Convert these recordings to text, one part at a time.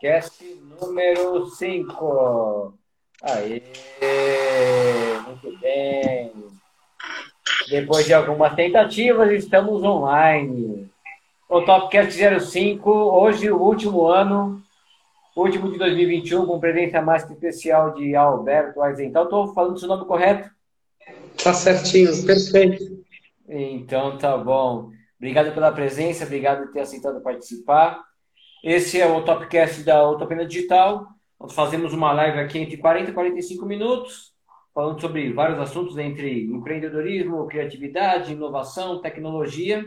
Topcast número 5. Aí, muito bem. Depois de algumas tentativas, estamos online. O Topcast 05, hoje o último ano, último de 2021, com presença mais especial de Alberto Aizental. Estou falando o seu nome correto? Tá certinho, perfeito. Então tá bom. Obrigado pela presença, obrigado por ter aceitado participar. Esse é o Topcast da Utopia Digital. Nós fazemos uma live aqui entre 40 e 45 minutos, falando sobre vários assuntos entre empreendedorismo, criatividade, inovação, tecnologia.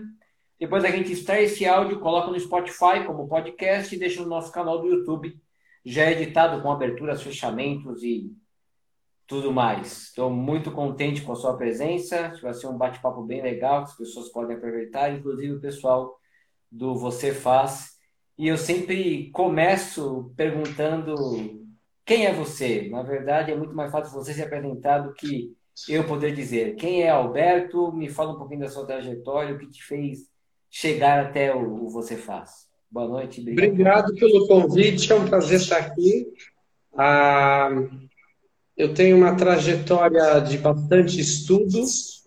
Depois a gente extrai esse áudio, coloca no Spotify como podcast e deixa no nosso canal do YouTube, já editado com aberturas, fechamentos e tudo mais. Estou muito contente com a sua presença. Vai ser um bate-papo bem legal, que as pessoas podem aproveitar, inclusive o pessoal do Você Faz e eu sempre começo perguntando quem é você. Na verdade, é muito mais fácil você se apresentar do que eu poder dizer. Quem é Alberto? Me fala um pouquinho da sua trajetória, o que te fez chegar até o, o Você Faz. Boa noite. Obrigado. obrigado pelo convite, é um prazer estar aqui. Ah, eu tenho uma trajetória de bastante estudos,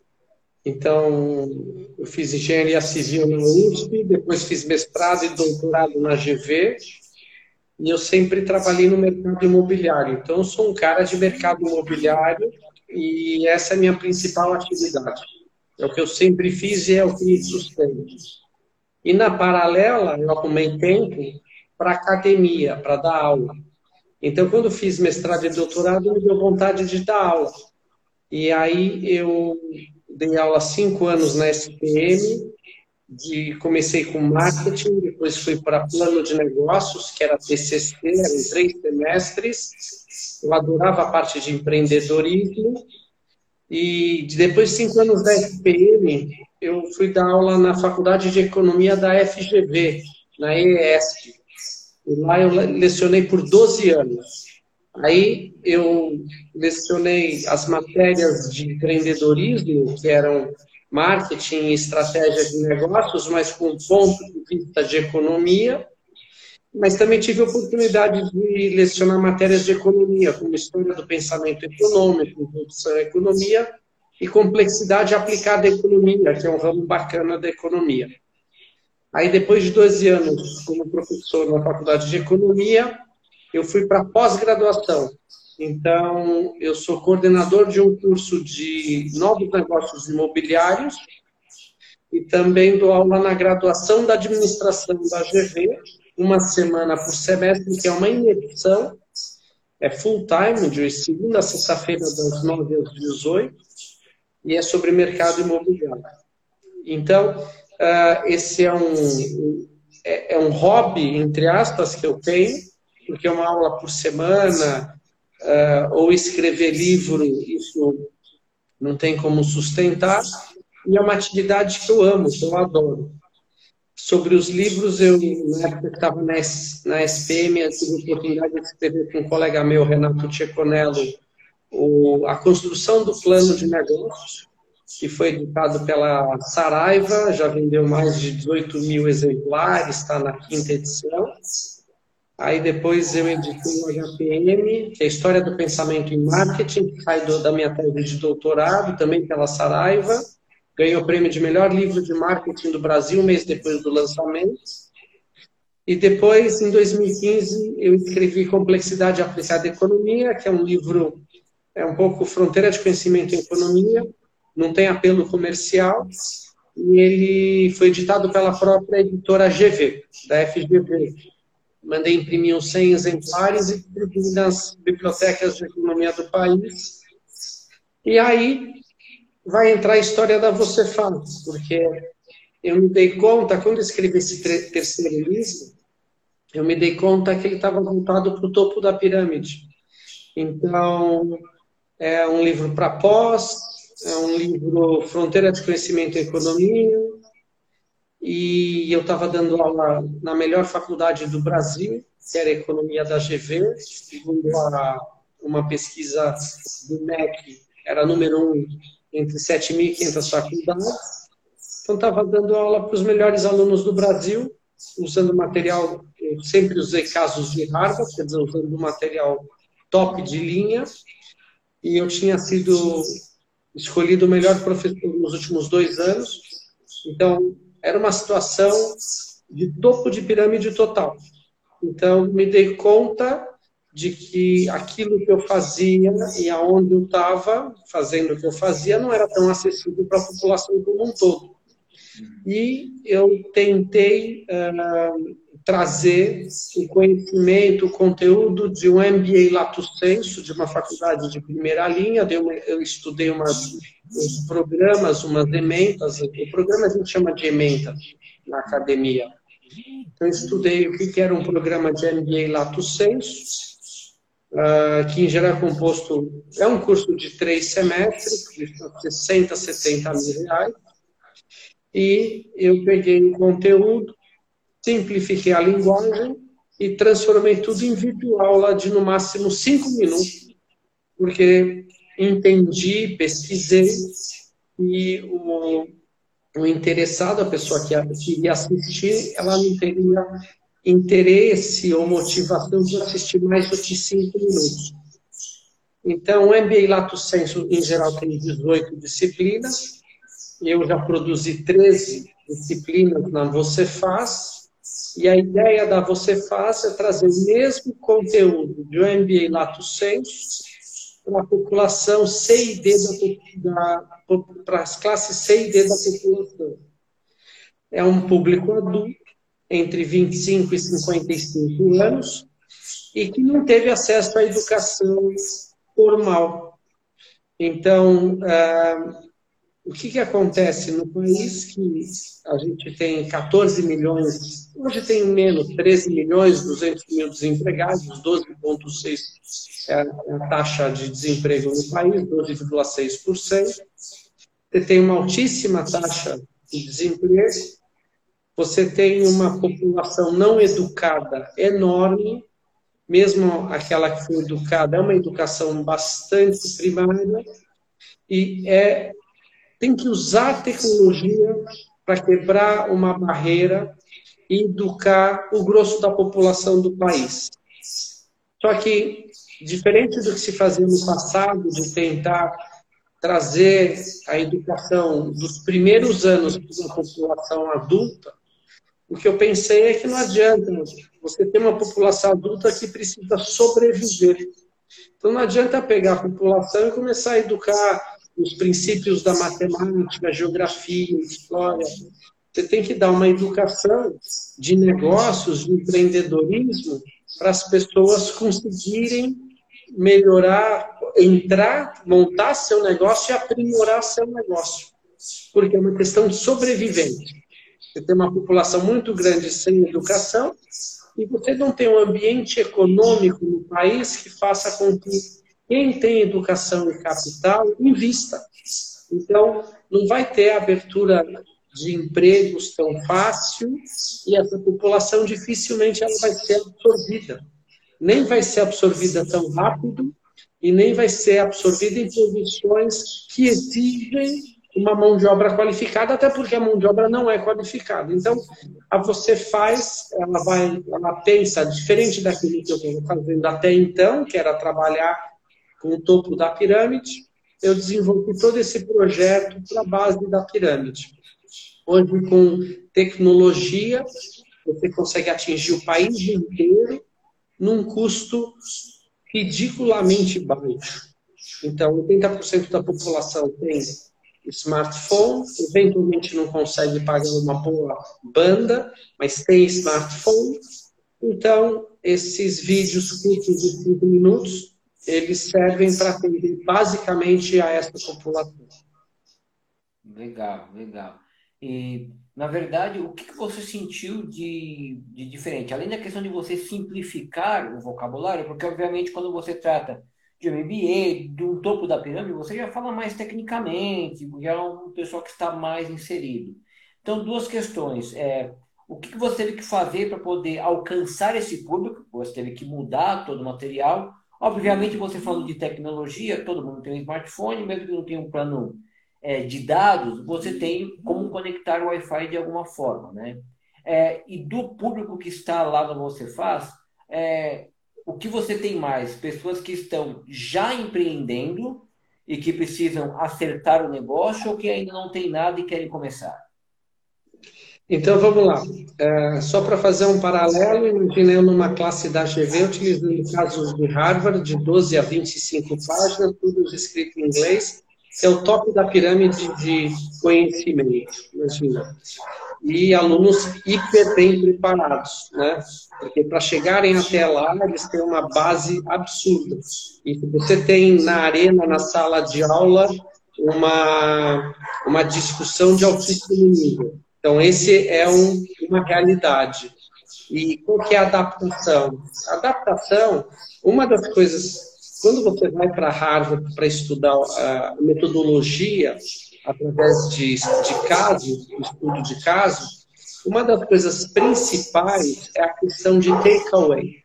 então, eu fiz engenharia civil na USP, depois fiz mestrado e doutorado na GV, e eu sempre trabalhei no mercado imobiliário. Então, eu sou um cara de mercado imobiliário e essa é a minha principal atividade. É o que eu sempre fiz e é o que me sustenta. E na paralela, eu arrumei tempo para academia, para dar aula. Então, quando fiz mestrado e doutorado, me deu vontade de dar aula. E aí eu dei aula cinco anos na SPM, de, comecei com marketing, depois fui para plano de negócios, que era TCC, eram três semestres. Eu adorava a parte de empreendedorismo. E depois de cinco anos da SPM, eu fui dar aula na Faculdade de Economia da FGV, na EESP. E lá eu lecionei por 12 anos. Aí eu lecionei as matérias de empreendedorismo, que eram marketing e estratégia de negócios, mas com ponto de vista de economia. Mas também tive a oportunidade de lecionar matérias de economia, como história do pensamento econômico, introdução à economia e complexidade aplicada à economia, que é um ramo bacana da economia. Aí, depois de 12 anos como professor na Faculdade de Economia, eu fui para pós-graduação. Então, eu sou coordenador de um curso de novos negócios imobiliários e também dou aula na graduação da administração da GV, uma semana por semestre, que é uma imersão, é full time, de segunda a sexta-feira, das 9 às 18, e é sobre mercado imobiliário. Então, uh, esse é um, é, é um hobby, entre aspas, que eu tenho, porque uma aula por semana, uh, ou escrever livro, isso não tem como sustentar, e é uma atividade que eu amo, que eu adoro. Sobre os livros, eu, na época que estava na, na SPM, eu tive a oportunidade de escrever com um colega meu, Renato Tcheconello, o, a construção do plano de negócios, que foi editado pela Saraiva, já vendeu mais de 18 mil exemplares, está na quinta edição. Aí depois eu editei o HPM, que é a História do Pensamento em Marketing, que sai da minha tese de doutorado, também pela Saraiva. Ganhou o prêmio de melhor livro de marketing do Brasil, um mês depois do lançamento. E depois, em 2015, eu escrevi Complexidade Aplicada à Economia, que é um livro, é um pouco fronteira de conhecimento em economia, não tem apelo comercial, e ele foi editado pela própria editora GV, da FGV, mandei imprimir uns 100 exemplares e distribuí nas bibliotecas de economia do país. E aí vai entrar a história da Você Faz, porque eu me dei conta, quando escrevi esse terceiro livro, eu me dei conta que ele estava voltado para o topo da pirâmide. Então, é um livro para pós, é um livro Fronteira de Conhecimento e Economia, e eu estava dando aula na melhor faculdade do Brasil, que era Economia da GV, segundo a, uma pesquisa do MEC, era número um entre 7.500 faculdades. Então, estava dando aula para os melhores alunos do Brasil usando material, eu sempre usei casos de Harvard, quer dizer, usando material top de linha, e eu tinha sido escolhido o melhor professor nos últimos dois anos, então era uma situação de topo de pirâmide total. Então, me dei conta de que aquilo que eu fazia e aonde eu estava fazendo o que eu fazia não era tão acessível para a população como um todo. E eu tentei uh, trazer o conhecimento, o conteúdo de um MBA Lato Senso, de uma faculdade de primeira linha. Eu, eu estudei umas, uns programas, umas ementas. O programa a gente chama de ementas na academia. Então, estudei o que era um programa de MBA Lato Senso, uh, que em geral é composto, é um curso de três semestres, de 60, 70 mil reais, e eu peguei o conteúdo, simplifiquei a linguagem e transformei tudo em videoaula de no máximo cinco minutos, porque entendi, pesquisei e o, o interessado, a pessoa que iria assistir, ela não teria interesse ou motivação de assistir mais do que cinco minutos. Então, o MBA Lato Senso, em geral, tem 18 disciplinas. Eu já produzi 13 disciplinas na Você Faz. E a ideia da Você Faz é trazer o mesmo conteúdo do MBA Lato Senso para a população C e D da, da para as classes C e D da população. É um público adulto entre 25 e 55 anos e que não teve acesso à educação formal. Então, ah, o que, que acontece no país que a gente tem 14 milhões, hoje tem menos, 13 milhões, 200 mil desempregados, 12,6% é a taxa de desemprego no país, 12,6%. Você tem uma altíssima taxa de desemprego, você tem uma população não educada enorme, mesmo aquela que foi educada, é uma educação bastante primária, e é, tem que usar a tecnologia para quebrar uma barreira e educar o grosso da população do país. Só que, diferente do que se fazia no passado, de tentar trazer a educação dos primeiros anos para a população adulta, o que eu pensei é que não adianta você ter uma população adulta que precisa sobreviver. Então não adianta pegar a população e começar a educar os princípios da matemática, geografia, história. Você tem que dar uma educação de negócios, de empreendedorismo, para as pessoas conseguirem melhorar, entrar, montar seu negócio e aprimorar seu negócio. Porque é uma questão de sobrevivência. Você tem uma população muito grande sem educação e você não tem um ambiente econômico no país que faça com que quem tem educação e capital invista. Então, não vai ter abertura de empregos tão fácil e essa população dificilmente ela vai ser absorvida. Nem vai ser absorvida tão rápido e nem vai ser absorvida em posições que exigem uma mão de obra qualificada, até porque a mão de obra não é qualificada. Então, a você faz, ela vai, ela pensa diferente daquilo que eu estou fazendo até então, que era trabalhar com o topo da pirâmide. Eu desenvolvi todo esse projeto para a base da pirâmide. Hoje, com tecnologia, você consegue atingir o país inteiro num custo ridiculamente baixo. Então, 80% da população tem smartphone, eventualmente não consegue pagar uma boa banda, mas tem smartphone. Então, esses vídeos curtos de 5 minutos, eles servem para atender basicamente a essa população. Legal, legal. E, na verdade, o que você sentiu de, de diferente? Além da questão de você simplificar o vocabulário, porque, obviamente, quando você trata de MBA, de um topo da pirâmide, você já fala mais tecnicamente, já é um pessoal que está mais inserido. Então, duas questões. É, o que você teve que fazer para poder alcançar esse público? Você teve que mudar todo o material. Obviamente, você falando de tecnologia, todo mundo tem um smartphone, mesmo que não tenha um plano é, de dados, você tem como conectar o Wi-Fi de alguma forma, né? é, e do público que está lá no Você Faz, é, o que você tem mais? Pessoas que estão já empreendendo e que precisam acertar o negócio ou que ainda não tem nada e querem começar? Então vamos lá. É, só para fazer um paralelo, imaginei numa classe da GV, utilizando casos de Harvard, de 12 a 25 páginas, tudo escrito em inglês, é o top da pirâmide de conhecimento, imagina. E alunos hiper bem preparados, né? Porque para chegarem até lá, eles têm uma base absurda. E você tem na arena, na sala de aula, uma, uma discussão de altíssimo nível então, esse é um, uma realidade. E qual que é a adaptação? Adaptação, uma das coisas, quando você vai para Harvard para estudar a metodologia através de, de casos, estudo de casos, uma das coisas principais é a questão de takeaway.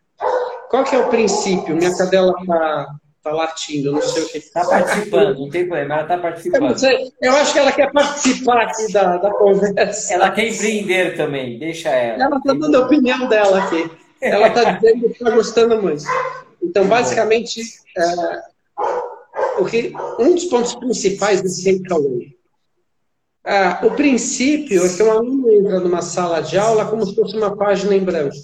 Qual que é o princípio? Minha cadela está Está latindo, não sei o que. Está participando, não tem problema, ela está participando. Eu, eu, acho que ela quer participar aqui da, da conversa. Ela quer empreender também, deixa ela. Ela está dando a opinião dela aqui. Ela está dizendo que está gostando muito. Então, basicamente, é, o que, um dos pontos principais desse takeaway. É, o princípio é que um aluno entra numa sala de aula como se fosse uma página em branco.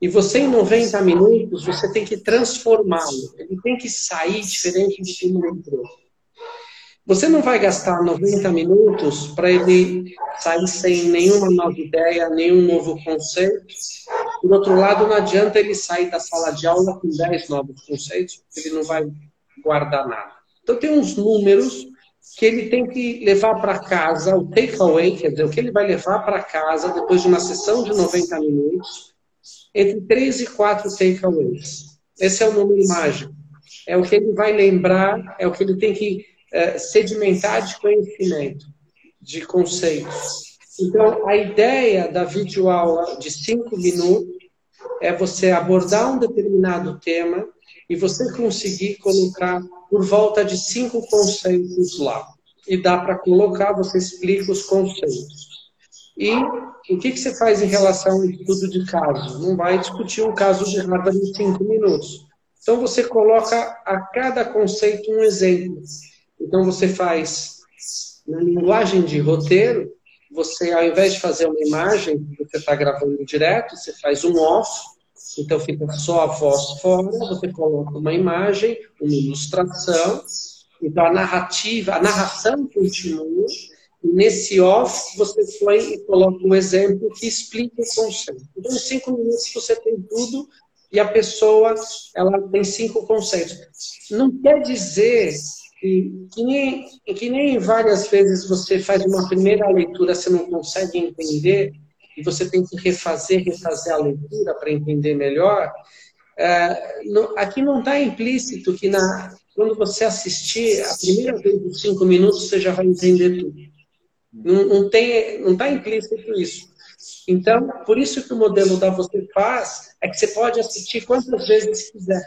E você, em 90 minutos, você tem que transformá-lo. Ele tem que sair diferente de como entrou. Você não vai gastar 90 minutos para ele sair sem nenhuma nova ideia, nenhum novo conceito. Por outro lado, não adianta ele sair da sala de aula com 10 novos conceitos, porque ele não vai guardar nada. Então, tem uns números que ele tem que levar para casa, o takeaway, quer dizer, o que ele vai levar para casa depois de uma sessão de 90 minutos, entre três e quatro takeaways. Esse é o número mágico. É o que ele vai lembrar, é o que ele tem que é, sedimentar de conhecimento, de conceitos. Então, a ideia da videoaula de cinco minutos é você abordar um determinado tema e você conseguir colocar por volta de cinco conceitos lá. E dá para colocar, você explica os conceitos. E o que, que você faz em relação ao estudo de caso? Não vai discutir um caso de Harvard em cinco minutos. Então, você coloca a cada conceito um exemplo. Então, você faz, na linguagem de roteiro, você, ao invés de fazer uma imagem, você está gravando direto, você faz um off, então fica só a voz fora, você coloca uma imagem, uma ilustração, então a narrativa, a narração continua, Nesse off, você foi e coloca um exemplo que explica o conceito. Então, em cinco minutos você tem tudo e a pessoa ela tem cinco conceitos. Não quer dizer que, que, nem, que nem várias vezes você faz uma primeira leitura, você não consegue entender e você tem que refazer, refazer a leitura para entender melhor. É, aqui não está implícito que na, quando você assistir a primeira vez dos cinco minutos você já vai entender tudo. Não, não tem, não está implícito isso. Então, por isso que o modelo da Você Faz é que você pode assistir quantas vezes quiser.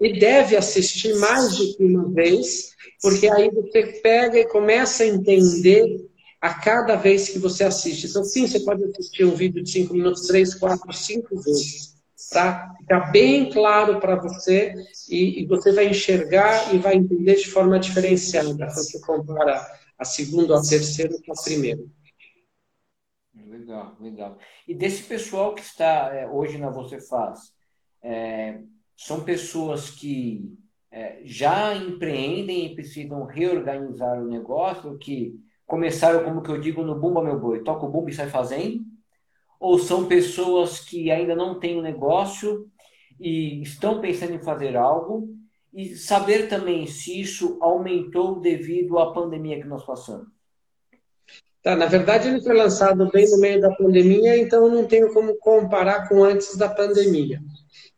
E deve assistir mais do que uma vez, porque aí você pega e começa a entender a cada vez que você assiste. Então, sim, você pode assistir um vídeo de 5 minutos, 3, 4, 5 vezes. Tá? Fica bem claro para você e, e, você vai enxergar e vai entender de forma diferenciada quando você compara a segunda a terceira com a primeira. Legal, legal. E desse pessoal que está é, hoje na Você Faz, é, são pessoas que é, já empreendem e precisam reorganizar o negócio, que começaram, como que eu digo, no Bumba Meu Boi, toca o bumba e sai fazendo? Ou são pessoas que ainda não têm um negócio e estão pensando em fazer algo e saber também se isso aumentou devido à pandemia que nós passamos. Tá, na verdade, ele foi lançado bem no meio da pandemia, então não tenho como comparar com antes da pandemia.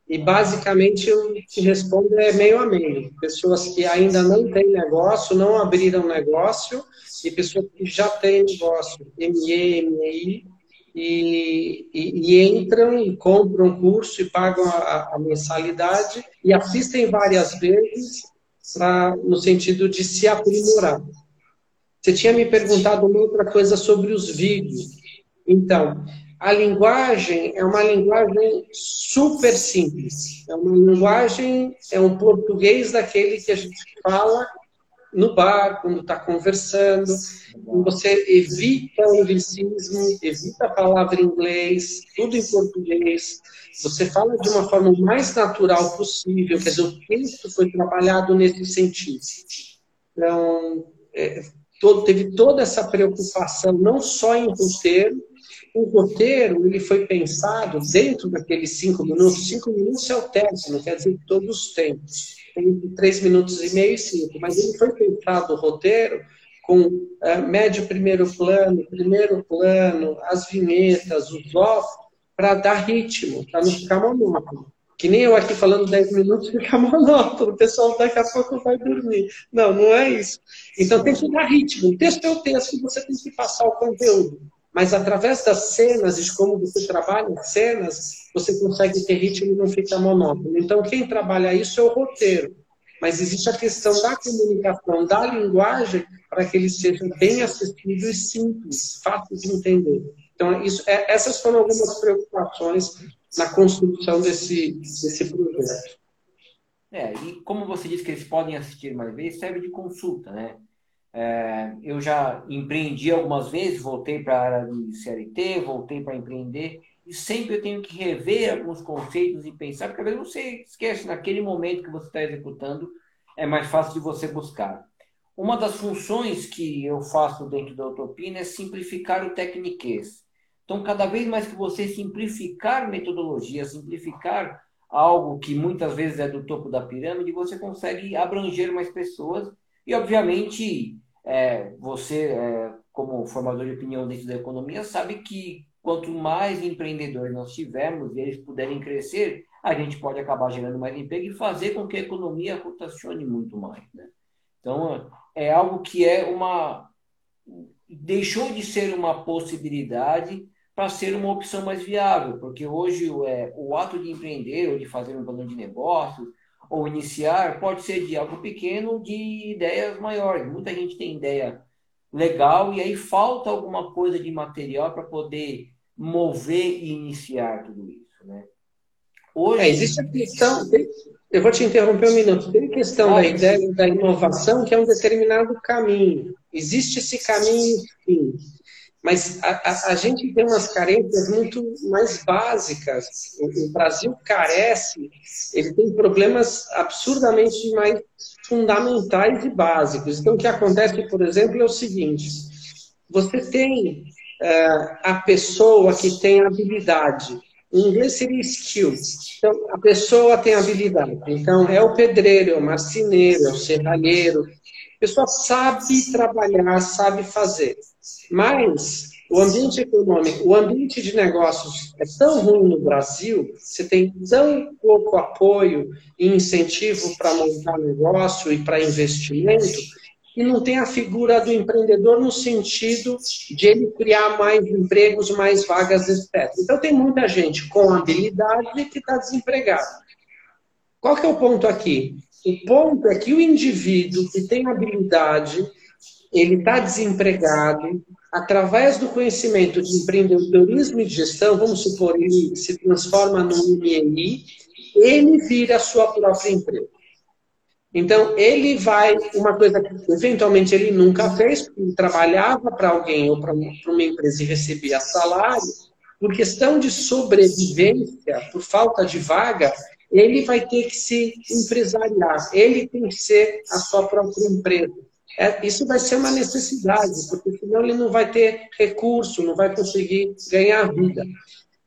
E basicamente eu te respondo é meio a meio. Pessoas que ainda não têm negócio, não abriram negócio, e pessoas que já têm negócio, ME, MEI, e, e, e, entram e compram o curso e pagam a, a, mensalidade e assistem várias vezes pra, no sentido de se aprimorar. Você tinha me perguntado uma outra coisa sobre os vídeos. Então, a linguagem é uma linguagem super simples. É uma linguagem, é um português daquele que a gente fala no bar, quando está conversando. Você evita o anglicismo, evita a palavra em inglês, tudo em português. Você fala de uma forma mais natural possível, quer dizer, o texto foi trabalhado nesse sentido. Então, é, todo, teve toda essa preocupação, não só em roteiro, o roteiro ele foi pensado dentro daqueles cinco minutos. Cinco minutos é o teste, não quer dizer que todos têm. Tem três minutos e meio e cinco, mas ele foi pensado o roteiro com uh, médio primeiro plano, primeiro plano, as vinhetas, os off, para dar ritmo, para não ficar monótono. Que nem eu aqui falando 10 minutos fica monótono, o pessoal daqui a pouco vai dormir. Não, não é isso. Então tem que dar ritmo. O texto é o texto, você tem que passar o conteúdo. Mas através das cenas e como você trabalha as cenas, você consegue ter ritmo e não fica monótono. Então, quem trabalha isso é o roteiro. Mas existe a questão da comunicação, da linguagem, para que ele seja bem acessível e simples, fácil de entender. Então, isso, é, essas foram algumas preocupações na construção desse, desse projeto. É, e como você disse que eles podem assistir mais vezes, serve de consulta, né? É, eu já empreendi algumas vezes, voltei para a área de CLT, voltei para empreender, e sempre eu tenho que rever alguns conceitos e pensar, porque às vezes você esquece, naquele momento que você está executando, é mais fácil de você buscar. Uma das funções que eu faço dentro da Utopia é simplificar o tecniquez. Então, cada vez mais que você simplificar metodologia, simplificar algo que muitas vezes é do topo da pirâmide, você consegue abranger mais pessoas e, obviamente, é, você, é, como formador de opinião dentro da economia, sabe que quanto mais empreendedores nós tivermos e eles puderem crescer, a gente pode acabar gerando mais emprego e fazer com que a economia rotacione muito mais. Né? Então, é algo que é uma. deixou de ser uma possibilidade para ser uma opção mais viável, porque hoje é, o ato de empreender ou de fazer um plano de negócio ou iniciar pode ser de algo pequeno de ideias maiores. Muita gente tem ideia legal e aí falta alguma coisa de material para poder mover e iniciar tudo isso, né? Hoje... É, existe a questão, eu vou te interromper um minuto, tem a questão ah, da ideia da inovação que é um determinado caminho. Existe esse caminho, sim. Mas a, a, a, gente tem umas carências muito mais básicas. O, o, Brasil carece, ele tem problemas absurdamente mais fundamentais e básicos. Então, o que acontece, por exemplo, é o seguinte: você tem uh, a pessoa que tem habilidade. Em inglês seria skill. Então, a pessoa tem habilidade. Então, é o pedreiro, é o marceneiro, é o serralheiro. Pessoa sabe trabalhar, sabe fazer. Mas o ambiente econômico, o ambiente de negócios é tão ruim no Brasil, você tem tão pouco apoio e incentivo para montar negócio e para investimento, que não tem a figura do empreendedor no sentido de ele criar mais empregos, mais vagas, etc. Então tem muita gente com habilidade que está desempregada. Qual que é o ponto aqui? O ponto é que o indivíduo que tem habilidade, ele está desempregado, através do conhecimento de empreendedorismo e gestão, vamos supor, ele se transforma no MEI, ele vira a sua própria empresa. Então, ele vai, uma coisa que eventualmente ele nunca fez, porque ele trabalhava para alguém ou para uma empresa e recebia salário, por questão de sobrevivência, por falta de vaga, ele vai ter que se empresariar, ele tem que ser a sua própria empresa. É, isso vai ser uma necessidade, porque senão ele não vai ter recurso, não vai conseguir ganhar vida.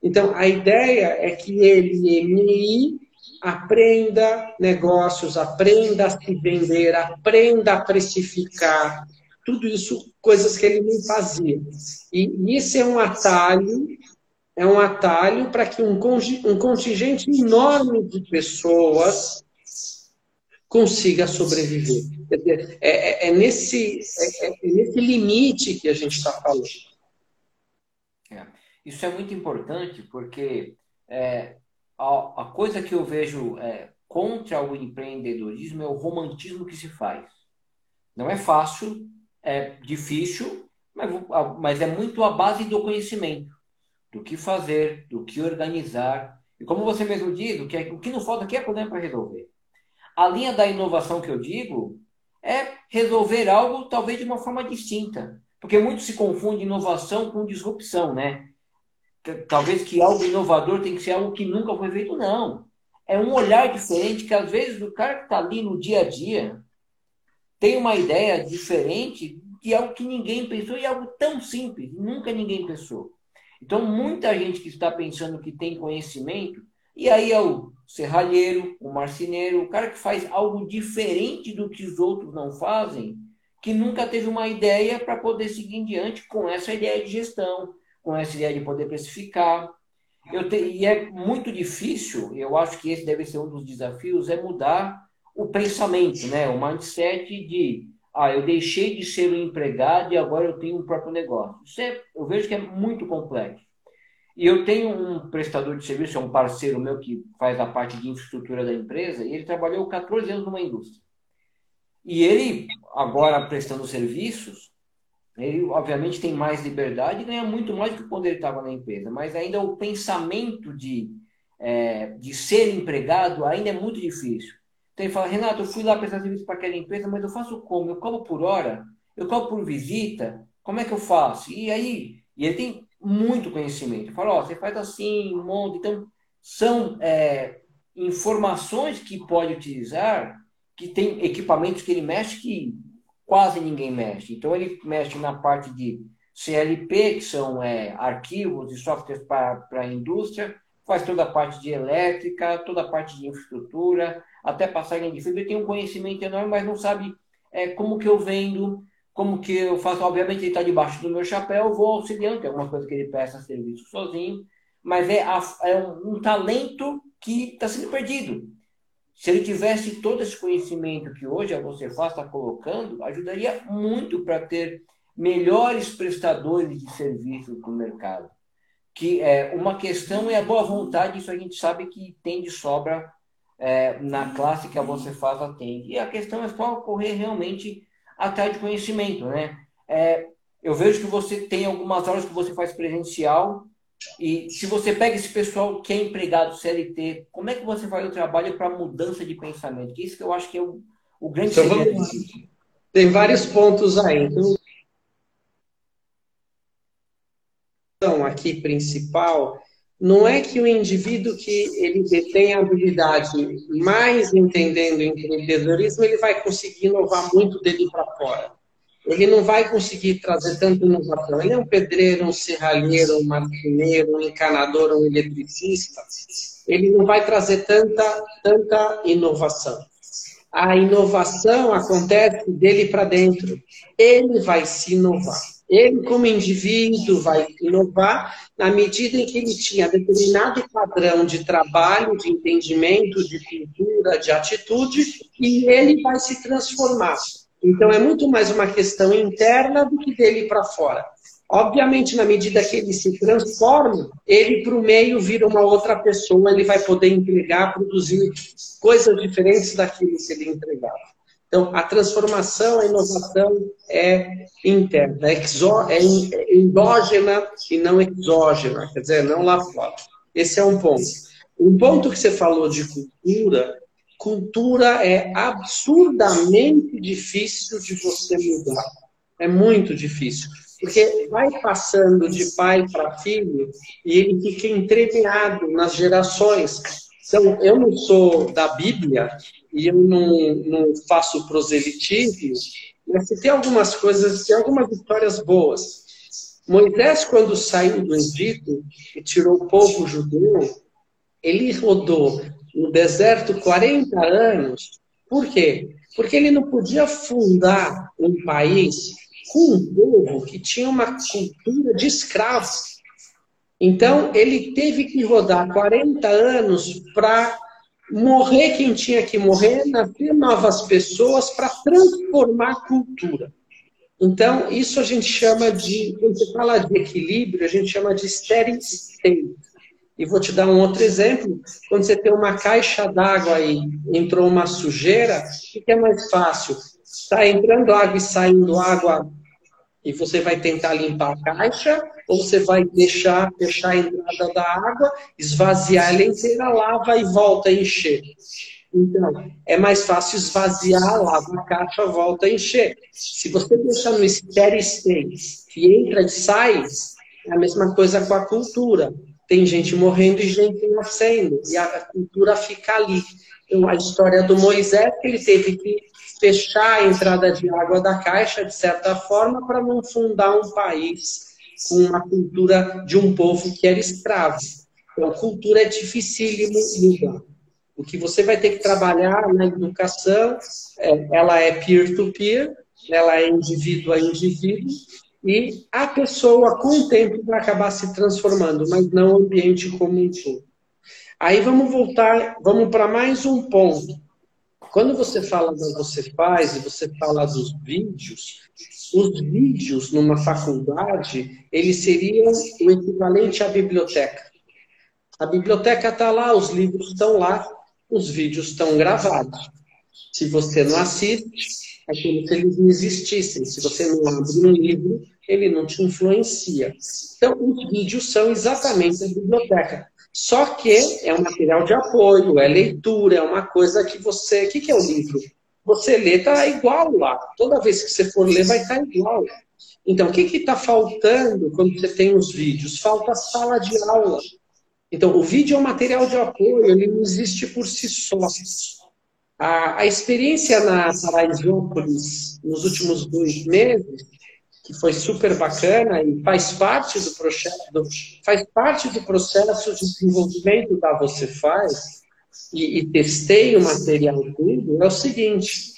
Então, a ideia é que ele, MI, aprenda negócios, aprenda a se vender, aprenda a precificar, tudo isso, coisas que ele não fazia. E isso é um atalho, é um atalho para que um, contingente enorme de pessoas consiga sobreviver. É, é, é nesse, é, é, nesse limite que a gente está falando. É. Isso é muito importante porque é, a, a, coisa que eu vejo contra o empreendedorismo é o romantismo que se faz. Não é fácil, é difícil, mas, mas é muito a base do conhecimento. Do que fazer, do que organizar. E como você mesmo diz, o que, é, o que não falta aqui é problema para resolver. A linha da inovação que eu digo é resolver algo talvez de uma forma distinta. Porque muito se confunde inovação com disrupção, né? Talvez que algo inovador tem que ser algo que nunca foi feito, não. É um olhar diferente que às vezes o cara que está ali no dia a dia tem uma ideia diferente de algo que ninguém pensou e algo tão simples, nunca ninguém pensou. Então, muita gente que está pensando que tem conhecimento, e aí é o serralheiro, o marceneiro, o cara que faz algo diferente do que os outros não fazem, que nunca teve uma ideia para poder seguir em diante com essa ideia de gestão, com essa ideia de poder precificar. Eu te, e é muito difícil, eu acho que esse deve ser um dos desafios, é mudar o pensamento, né? o mindset de ah, eu deixei de ser um empregado e agora eu tenho um próprio negócio. Isso é, eu vejo que é muito complexo. E eu tenho um prestador de serviço, é um parceiro meu que faz a parte de infraestrutura da empresa, e ele trabalhou 14 anos numa indústria. E ele, agora prestando serviços, ele obviamente tem mais liberdade e ganha muito mais do que quando ele estava na empresa, mas ainda o pensamento de, é, de ser empregado ainda é muito difícil. Então ele fala, Renato, eu fui lá prestar serviço para aquela empresa, mas eu faço como? Eu cobro por hora? Eu cobro por visita? Como é que eu faço? E aí, e ele tem muito conhecimento. Fala, ó, você faz assim, um monte. Então, são é, informações que pode utilizar, que tem equipamentos que ele mexe que quase ninguém mexe. Então, ele mexe na parte de CLP, que são é, arquivos e softwares para a indústria, faz toda a parte de elétrica, toda a parte de infraestrutura, até passar em de. Ele tem um conhecimento enorme, mas não sabe é, como que eu vendo, como que eu faço, obviamente ele está debaixo do meu chapéu, vou auxiliando, que é alguma coisa que ele presta serviço sozinho, mas é, a, é um, talento que está sendo perdido. Se ele tivesse todo esse conhecimento que hoje a Você Faz está colocando, ajudaria muito para ter melhores prestadores de serviços no mercado. Que é uma questão é a boa vontade, isso a gente sabe que tem de sobra é, na classe que a Você Faz atende. E a questão é só correr realmente atrás de conhecimento, né? É, eu vejo que você tem algumas aulas que você faz presencial e se você pega esse pessoal que é empregado CLT, como é que você faz o trabalho para mudança de pensamento? Que isso que eu acho que é o, o grande então. Tem vários pontos aí. Então, aqui principal não é que o indivíduo que ele detém a habilidade mais entendendo empreendedorismo, ele vai conseguir inovar muito dele para fora. Ele não vai conseguir trazer tanta inovação. Ele é um pedreiro, um serralheiro, um marceneiro, um encanador, um eletricista. Ele não vai trazer tanta, tanta inovação. A inovação acontece dele para dentro. Ele vai se inovar. Ele, como indivíduo, vai inovar na medida em que ele tinha determinado padrão de trabalho, de entendimento, de cultura, de atitude, e ele vai se transformar. Então, é muito mais uma questão interna do que dele para fora. Obviamente, na medida que ele se transforma, ele para o meio vira uma outra pessoa, ele vai poder entregar, produzir coisas diferentes daquilo que ele entregava. Então, a transformação, a inovação é interna, é, é endógena e não exógena, quer dizer, não lá fora. Esse é um ponto. Um ponto que você falou de cultura, cultura é absurdamente difícil de você mudar. É muito difícil. Porque vai passando de pai para filho e ele fica entremeado nas gerações. Então, eu não sou da Bíblia, e eu não, não faço proselitismo, mas tem algumas coisas, tem algumas histórias boas. Moisés, quando saiu do Egito e tirou o povo judeu, ele rodou no deserto 40 anos. Por quê? Porque ele não podia fundar um país com um povo que tinha uma cultura de escravos. Então, ele teve que rodar 40 anos para morrer quem tinha que morrer, nascer novas pessoas para transformar a cultura. Então, isso a gente chama de, quando você fala de equilíbrio, a gente chama de steady state. E vou te dar um outro exemplo. Quando você tem uma caixa d'água e entrou uma sujeira, o que é mais fácil? Está entrando água e saindo água e você vai tentar limpar a caixa, ou você vai deixar fechar a entrada da água, esvaziar ela inteira, lava e volta a encher. Então, é mais fácil esvaziar, lava a caixa, volta a encher. Se você deixar no steady state, que entra e sai, é a mesma coisa com a cultura. Tem gente morrendo e gente nascendo, e a cultura fica ali. Então, a história do Moisés, ele teve que fechar a entrada de água da caixa, de certa forma, para não fundar um país com uma cultura de um povo que era escravo. Então, cultura é dificílimo mudar. O que você vai ter que trabalhar na educação, é, ela é peer-to-peer, -peer, ela é indivíduo a indivíduo, e a pessoa, com o tempo, vai acabar se transformando, mas não o ambiente como um todo. Aí vamos voltar, vamos para mais um ponto. Quando você fala da Você Faz e você fala dos vídeos, os vídeos numa faculdade, eles seriam o equivalente à biblioteca. A biblioteca está lá, os livros estão lá, os vídeos estão gravados. Se você não assiste, é como se eles não existissem. Se você não abre um livro, ele não te influencia. Então, os vídeos são exatamente a biblioteca. Só que é um material de apoio, é leitura, é uma coisa que você. O que, que é o livro? Você lê, está igual lá. Toda vez que você for ler, vai estar tá igual. Então, o que está faltando quando você tem os vídeos? Falta sala de aula. Então, o vídeo é um material de apoio, ele não existe por si só. A, a experiência na Paraisópolis nos últimos dois meses que foi super bacana e faz parte do processo, faz parte do processo de desenvolvimento da Você Faz, e, e testei o material tudo, é o seguinte,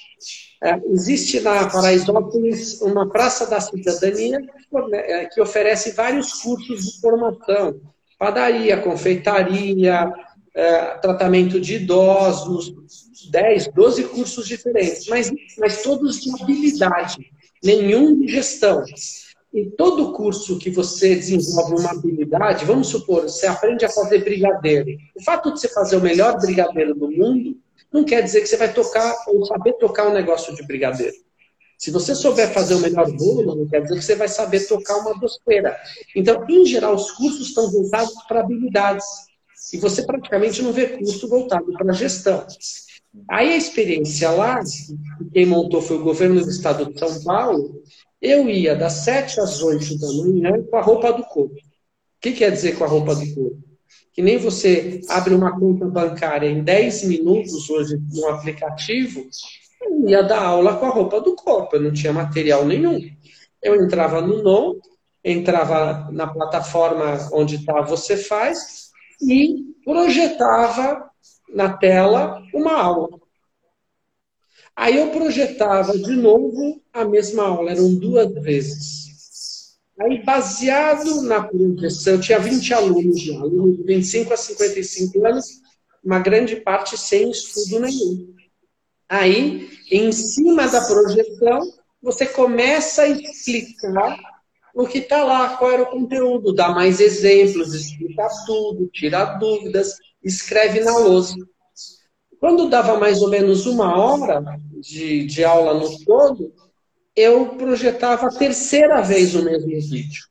é, existe na Paraisópolis uma Praça da Cidadania que, é, que oferece vários cursos de formação, padaria, confeitaria, é, tratamento de idosos, 10, 12 cursos diferentes, mas, mas todos de habilidade nenhum de gestão. Em todo curso que você desenvolve uma habilidade, vamos supor, você aprende a fazer brigadeiro. O fato de você fazer o melhor brigadeiro do mundo não quer dizer que você vai tocar ou saber tocar um negócio de brigadeiro. Se você souber fazer o melhor bolo, não quer dizer que você vai saber tocar uma doceira. Então, em geral, os cursos estão voltados para habilidades. E você praticamente não vê curso voltado para gestão. Aí a experiência lá, quem montou foi o governo do estado de São Paulo, eu ia das 7 às 8 da manhã com a roupa do corpo. O que quer dizer com a roupa do corpo? Que nem você abre uma conta bancária em 10 minutos hoje no aplicativo, eu ia dar aula com a roupa do corpo, eu não tinha material nenhum. Eu entrava no NOM, entrava na plataforma onde está Você Faz e projetava na tela uma aula. Aí eu projetava de novo a mesma aula, eram duas vezes. Aí, baseado na projeção, eu tinha 20 alunos já, alunos de 25 a 55 anos, uma grande parte sem estudo nenhum. Aí, em cima da projeção, você começa a explicar o que está lá, qual era o conteúdo, dá mais exemplos, explica tudo, tira dúvidas, escreve na lousa. Quando dava mais ou menos uma hora de, de aula no todo, eu projetava a terceira vez o mesmo vídeo.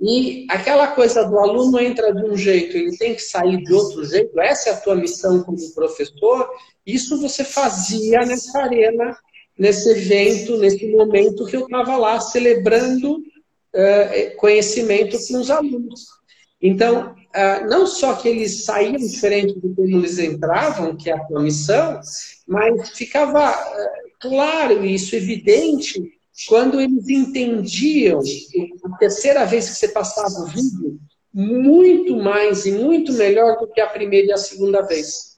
E aquela coisa do aluno entra de um jeito, ele tem que sair de outro jeito, essa é a tua missão como professor, isso você fazia nessa arena, nesse evento, nesse momento que eu estava lá celebrando uh, conhecimento com os alunos. Então, ah, não só que eles saíam diferente do como eles entravam, que é a tua missão, mas ficava ah, claro isso, evidente, quando eles entendiam, a terceira vez que você passava o vídeo, muito mais e muito melhor do que a primeira e a segunda vez.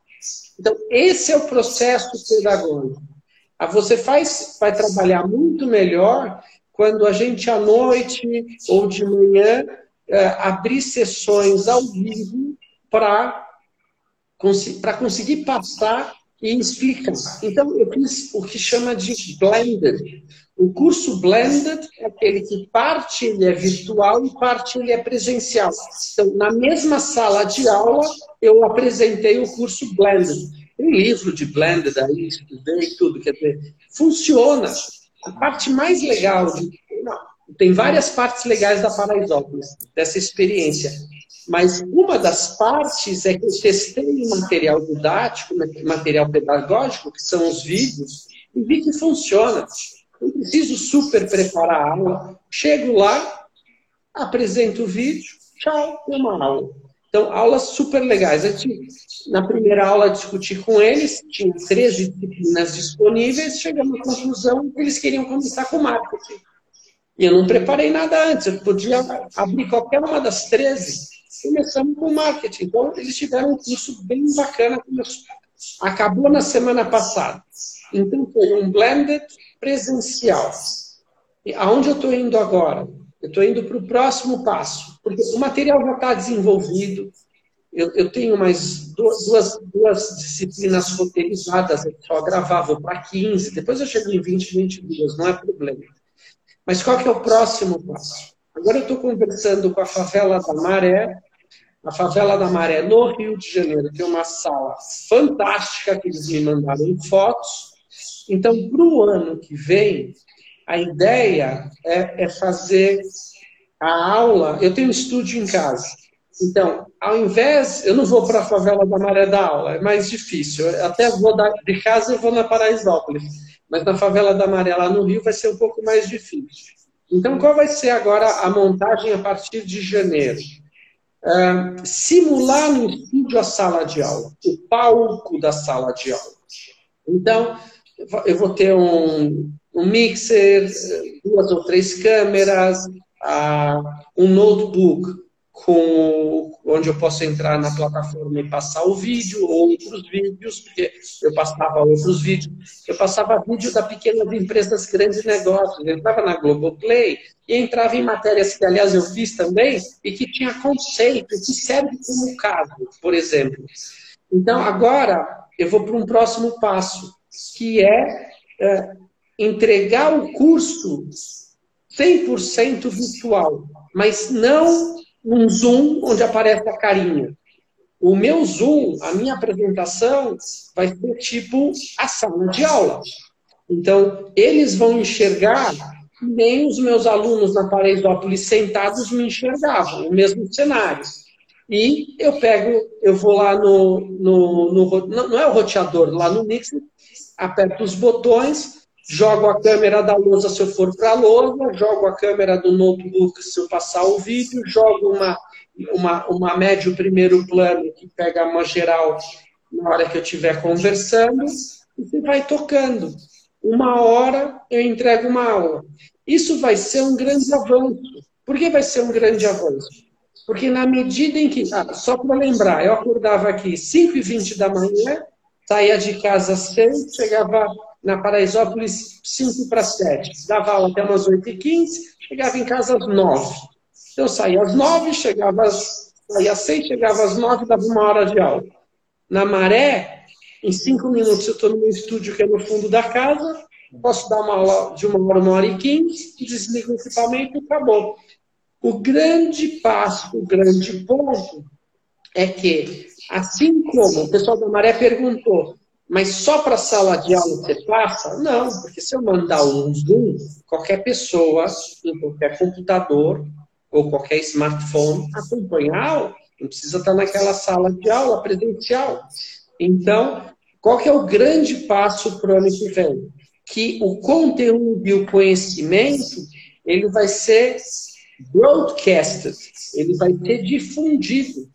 Então, esse é o processo pedagógico. Você faz, vai trabalhar muito melhor quando a gente à noite ou de manhã é, abrir sessões ao vivo para conseguir passar e explicar. Então, eu fiz o que chama de blended. O curso blended é aquele que parte ele é virtual e parte ele é presencial. Então, na mesma sala de aula, eu apresentei o curso blended. Tem livro de blended aí, estudei tudo, quer dizer, funciona. A parte mais legal de Tem várias partes legais da Paraisópolis, dessa experiência. Mas uma das partes é que eu testei material didático, material pedagógico, que são os vídeos, e vi que funciona. Não preciso super preparar a aula. Chego lá, apresento o vídeo, tchau, tem uma aula. Então, aulas super legais. Na primeira aula, discuti com eles, tinha 13 disciplinas disponíveis, chegamos à conclusão que eles queriam começar com marketing. E eu não preparei nada antes, eu podia abrir qualquer uma das 13. Começamos com marketing. Então, eles tiveram um curso bem bacana. Acabou na semana passada. Então, foi um blended presencial. E aonde eu estou indo agora? Eu estou indo para o próximo passo, porque o material já está desenvolvido. Eu, eu, tenho mais duas, duas disciplinas roteirizadas, eu só gravar, vou para 15, depois eu chego em 20, 22, não é problema. Mas qual que é o próximo passo? Agora eu estou conversando com a Favela da Maré, a Favela da Maré no Rio de Janeiro tem uma sala fantástica que eles me mandaram fotos. Então, para o ano que vem, a ideia é, é fazer a aula. Eu tenho um estúdio em casa. Então, ao invés, eu não vou para a favela da Maré da aula, é mais difícil. Eu até vou da, de casa eu vou na Paraisópolis, mas na favela da Maré lá no Rio vai ser um pouco mais difícil. Então, qual vai ser agora a montagem a partir de janeiro? Uh, simular no estúdio a sala de aula, o palco da sala de aula. Então, eu vou ter um, um mixer, duas ou três câmeras, uh, um notebook com, onde eu posso entrar na plataforma e passar o vídeo, ou outros vídeos, porque eu passava outros vídeos. Eu passava vídeo da pequenas empresas, grandes negócios. Eu entrava na Globoplay e entrava em matérias que, aliás, eu fiz também, e que tinha conceito, que serve como caso, por exemplo. Então, agora, eu vou para um próximo passo, que é, é entregar o curso 100% virtual, mas não um Zoom onde aparece a carinha. O meu Zoom, a minha apresentação, vai ser tipo a sala de aula. Então, eles vão enxergar nem os meus alunos na Paraisópolis sentados me enxergavam, o mesmo cenário. E eu pego, eu vou lá no, no, no não é o roteador, lá no Mixer, aperto os botões, jogo a câmera da lousa se eu for para a lousa, jogo a câmera do notebook se eu passar o vídeo, jogo uma, uma, uma médio primeiro plano que pega uma geral na hora que eu estiver conversando, e você vai tocando. Uma hora eu entrego uma aula. Isso vai ser um grande avanço. Por que vai ser um grande avanço? Porque na medida em que. Ah, só para lembrar, eu acordava aqui 5h20 da manhã, saía de casa às 6, chegava na Paraisópolis 5 para 7. Dava aula até umas 8h15, chegava em casa às 9. Eu saía às 9, chegava às, saía às 6, chegava às 9, dava uma hora de aula. Na maré, em 5 minutos eu estou no meu estúdio que é no fundo da casa, posso dar uma aula de uma hora, uma hora e quinze, desligo o equipamento e acabou. O grande passo, o grande ponto é que, assim como o pessoal da Maré perguntou, mas só para a sala de aula você passa? Não, porque se eu mandar um Zoom, qualquer pessoa, em qualquer computador ou qualquer smartphone, acompanha a aula. Não precisa estar naquela sala de aula presencial. Então, qual que é o grande passo para o ano que vem? Que o conteúdo e o conhecimento, ele vai ser broadcasted, ele vai ser difundido.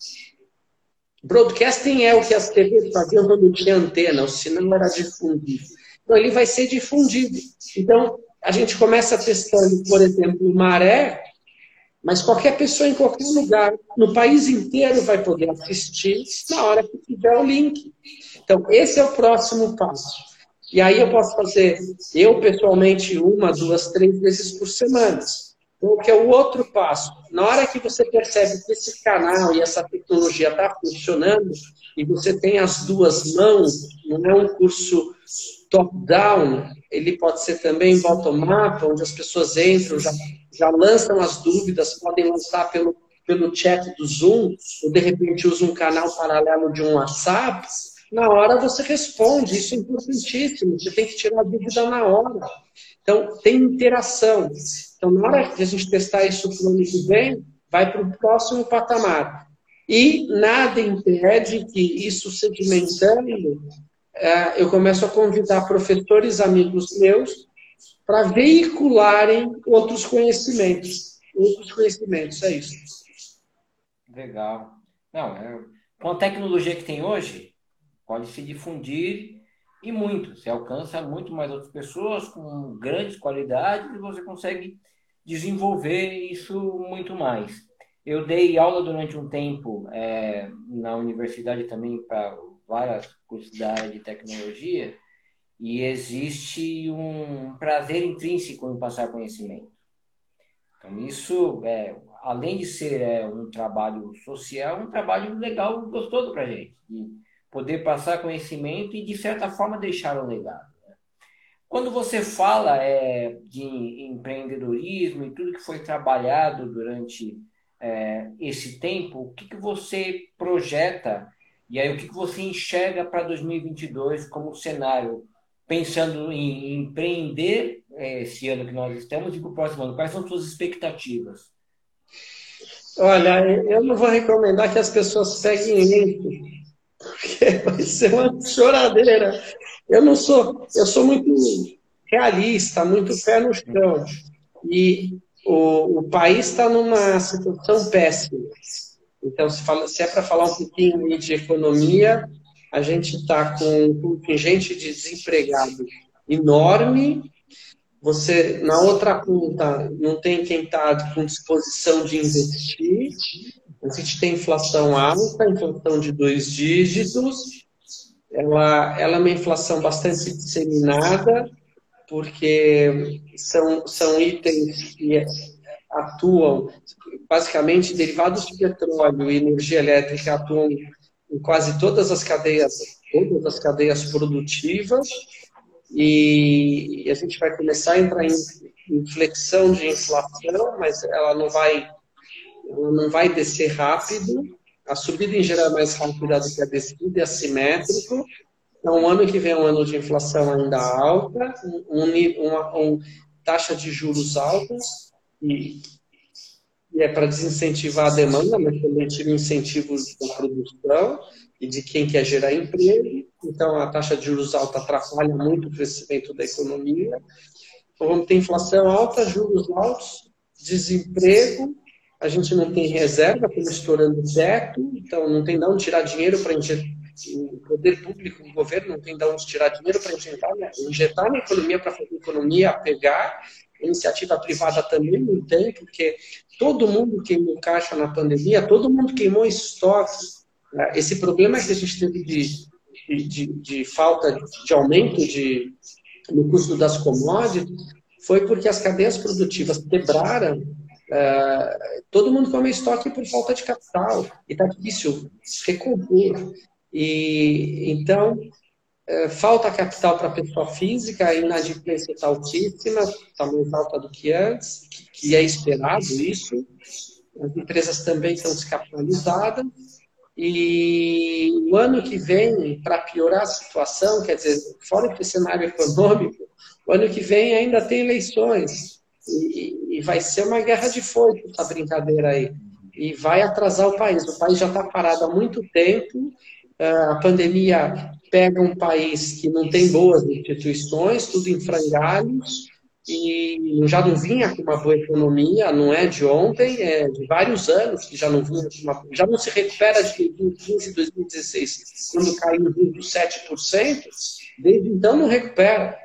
Broadcasting é o que as TVs faziam quando tinha antena, o cinema era difundido. Então, ele vai ser difundido. Então, a gente começa testando, por exemplo, maré, mas qualquer pessoa em qualquer lugar, no país inteiro, vai poder assistir na hora que tiver o link. Então, esse é o próximo passo. E aí eu posso fazer, eu pessoalmente, uma, duas, três vezes por semana. Então, que é o outro passo. Na hora que você percebe que esse canal e essa tecnologia está funcionando, e você tem as duas mãos, não é um curso top-down, ele pode ser também bottom-up, onde as pessoas entram, já, já lançam as dúvidas, podem lançar pelo, pelo chat do Zoom, ou de repente usam um canal paralelo de um WhatsApp. na hora você responde. Isso é importantíssimo. Você tem que tirar a dúvida na hora. Então, tem interação. Então, na hora que a gente testar isso para o ano que vem, vai para o próximo patamar. E nada impede que isso sedimentando, é, eu começo a convidar professores amigos meus para veicularem outros conhecimentos. Outros conhecimentos, é isso. Legal. Não, é, com a tecnologia que tem hoje, pode se difundir e muito. Você alcança muito mais outras pessoas com grandes qualidades e você consegue desenvolver isso muito mais. Eu dei aula durante um tempo é, na universidade também para várias cursos da área de tecnologia e existe um prazer intrínseco em passar conhecimento. Então, isso, é, além de ser é, um trabalho social, é um trabalho legal, gostoso para a gente. De poder passar conhecimento e, de certa forma, deixar um legado. Né? Quando você fala é, de empreendedorismo e tudo que foi trabalhado durante é, esse tempo, o que, que você projeta e aí o que, que você enxerga para 2022 como cenário, pensando em empreender é, esse ano que nós estamos e para o próximo ano? Quais são suas expectativas? Olha, eu não vou recomendar que as pessoas peguem lento, porque vai ser uma choradeira. Eu não sou, eu sou muito realista, muito pé no chão. E o, o país está numa situação péssima. Então, se, fala, se é para falar um pouquinho de economia, a gente está com um contingente de desempregado enorme. Você, na outra ponta, não tem quem está com disposição de investir. A gente tem inflação alta, inflação de dois dígitos. Ela, ela é uma inflação bastante disseminada porque são, são itens que atuam, basicamente, derivados de petróleo e energia elétrica atuam em quase todas as cadeias, todas as cadeias produtivas, e a gente vai começar a entrar em inflexão de inflação, mas ela não vai, ela não vai descer rápido. A subida em geral é mais rápida do que a descida, é assimétrico, então, o ano que vem é um ano de inflação ainda alta, um, uma um, taxa de juros altas, e, e é para desincentivar a demanda, mas também tira incentivos da produção e de quem quer gerar emprego. Então, a taxa de juros alta atrapalha muito o crescimento da economia. Então, vamos ter inflação alta, juros altos, desemprego, a gente não tem reserva, estamos estourando teto, então não tem de tirar dinheiro para injetar o poder público, o governo não tem de tirar dinheiro para injetar, né? injetar na economia para fazer a economia pegar, a iniciativa privada também não tem, porque todo mundo queimou caixa na pandemia, todo mundo queimou estoque. Né? Esse problema que a gente teve de, de, de, de falta de aumento de, no custo das commodities foi porque as cadeias produtivas quebraram Uh, todo mundo come estoque por falta de capital e está difícil recompor. E então é, falta capital para a pessoa física, a inadimplência está altíssima, está mais alta do que antes, que, que é esperado isso. As empresas também estão descapitalizadas. E o ano que vem, para piorar a situação, quer dizer, fora esse cenário econômico, o ano que vem ainda tem eleições. E, vai ser uma guerra de foice essa brincadeira aí. E vai atrasar o país. O país já está parado há muito tempo a pandemia pega um país que não tem boas instituições, tudo em frangalhos, e já não vinha com uma boa economia, não é de ontem, é de vários anos que já não vinha uma, já não se recupera de 2015 2016, quando caiu dos 7%, desde então não recupera.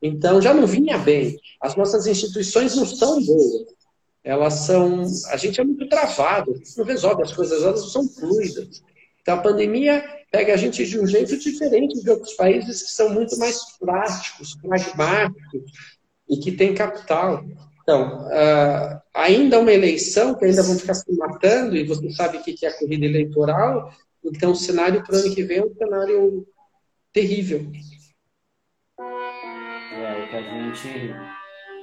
Então já não vinha bem. As nossas instituições não são boas. Elas são. A gente é muito travado, não resolve as coisas, elas são fluidas. Então a pandemia pega a gente de um jeito diferente de outros países que são muito mais práticos, pragmáticos e que têm capital. Então, uh, ainda uma eleição, que ainda vão ficar se matando, e você sabe o que é a corrida eleitoral, então o cenário para o ano que vem é um cenário terrível. Que a gente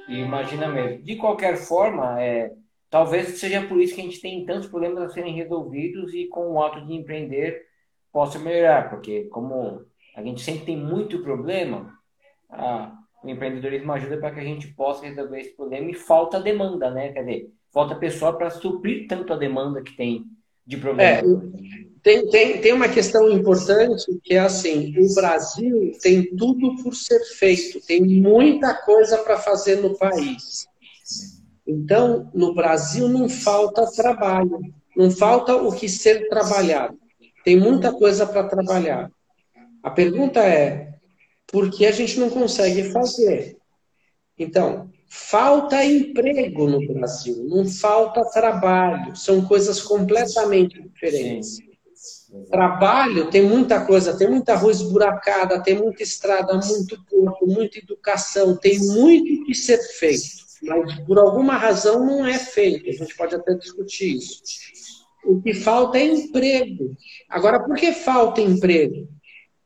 imagina mesmo. De qualquer forma, é, talvez seja por isso que a gente tem tantos problemas a serem resolvidos e com o ato de empreender possa melhorar, porque como a gente sempre tem muito problema, a, o empreendedorismo ajuda para que a gente possa resolver esse problema e falta demanda, né? Quer dizer, falta pessoal para suprir tanto a demanda que tem de problemas. É, tem, tem, tem uma questão importante que é assim: o Brasil tem tudo por ser feito, tem muita coisa para fazer no país. Então, no Brasil não falta trabalho, não falta o que ser trabalhado. Tem muita coisa para trabalhar. A pergunta é: por que a gente não consegue fazer? Então, falta emprego no Brasil, não falta trabalho, são coisas completamente diferentes. Trabalho tem muita coisa, tem muita rua esburacada, tem muita estrada, muito porto, muita educação, tem muito que ser feito. Mas por alguma razão não é feito. A gente pode até discutir isso. O que falta é emprego. Agora, por que falta emprego?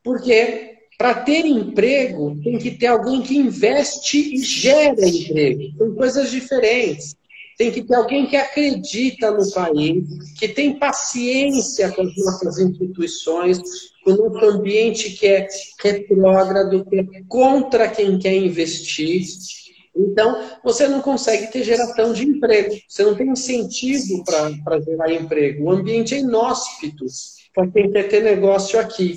Porque para ter emprego tem que ter alguém que investe e gera emprego. São coisas diferentes. Tem que ter alguém que acredita no país, que tem paciência com as nossas instituições, com o nosso ambiente que é retrógrado, que é contra quem quer investir. Então, você não consegue ter geração de emprego. Você não tem incentivo para gerar emprego. O ambiente é inóspito para quem quer ter negócio aqui